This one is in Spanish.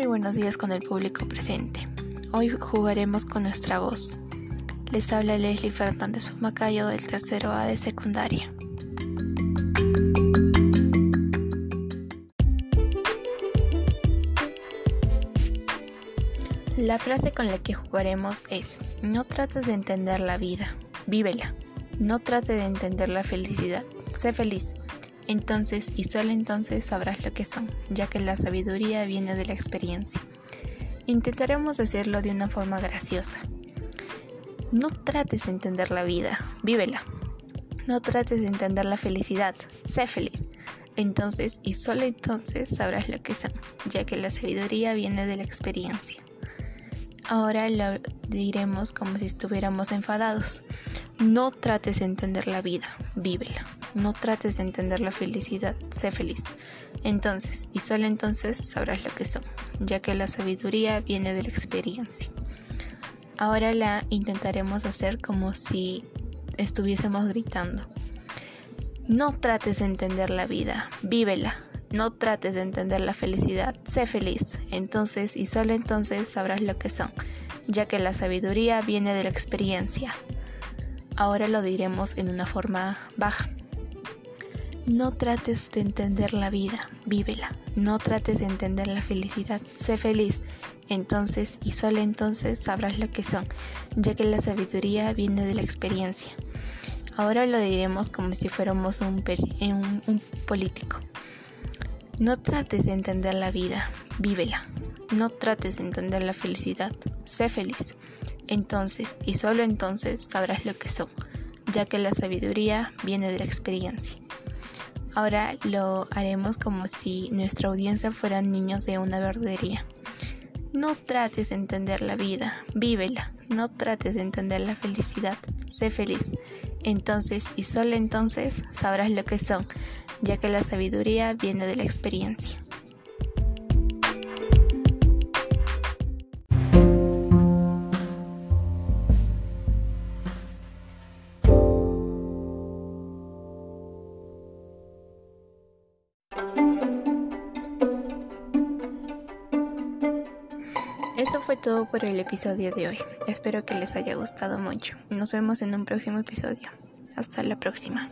buenos días con el público presente. Hoy jugaremos con nuestra voz. Les habla Leslie Fernández Macayo del tercero A de secundaria. La frase con la que jugaremos es, no trates de entender la vida, vívela. No trates de entender la felicidad, sé feliz. Entonces y solo entonces sabrás lo que son, ya que la sabiduría viene de la experiencia. Intentaremos decirlo de una forma graciosa. No trates de entender la vida, vívela. No trates de entender la felicidad, sé feliz. Entonces y solo entonces sabrás lo que son, ya que la sabiduría viene de la experiencia. Ahora lo diremos como si estuviéramos enfadados. No trates de entender la vida, vívela. No trates de entender la felicidad, sé feliz. Entonces, y solo entonces sabrás lo que son, ya que la sabiduría viene de la experiencia. Ahora la intentaremos hacer como si estuviésemos gritando. No trates de entender la vida, vívela. No trates de entender la felicidad, sé feliz. Entonces y solo entonces sabrás lo que son, ya que la sabiduría viene de la experiencia. Ahora lo diremos en una forma baja. No trates de entender la vida, vívela. No trates de entender la felicidad, sé feliz. Entonces y solo entonces sabrás lo que son, ya que la sabiduría viene de la experiencia. Ahora lo diremos como si fuéramos un, un político. No trates de entender la vida, vívela. No trates de entender la felicidad, sé feliz. Entonces y solo entonces sabrás lo que son, ya que la sabiduría viene de la experiencia. Ahora lo haremos como si nuestra audiencia fueran niños de una verdería. No trates de entender la vida, vívela. No trates de entender la felicidad, sé feliz. Entonces y solo entonces sabrás lo que son, ya que la sabiduría viene de la experiencia. Eso fue todo por el episodio de hoy. Espero que les haya gustado mucho. Nos vemos en un próximo episodio. Hasta la próxima.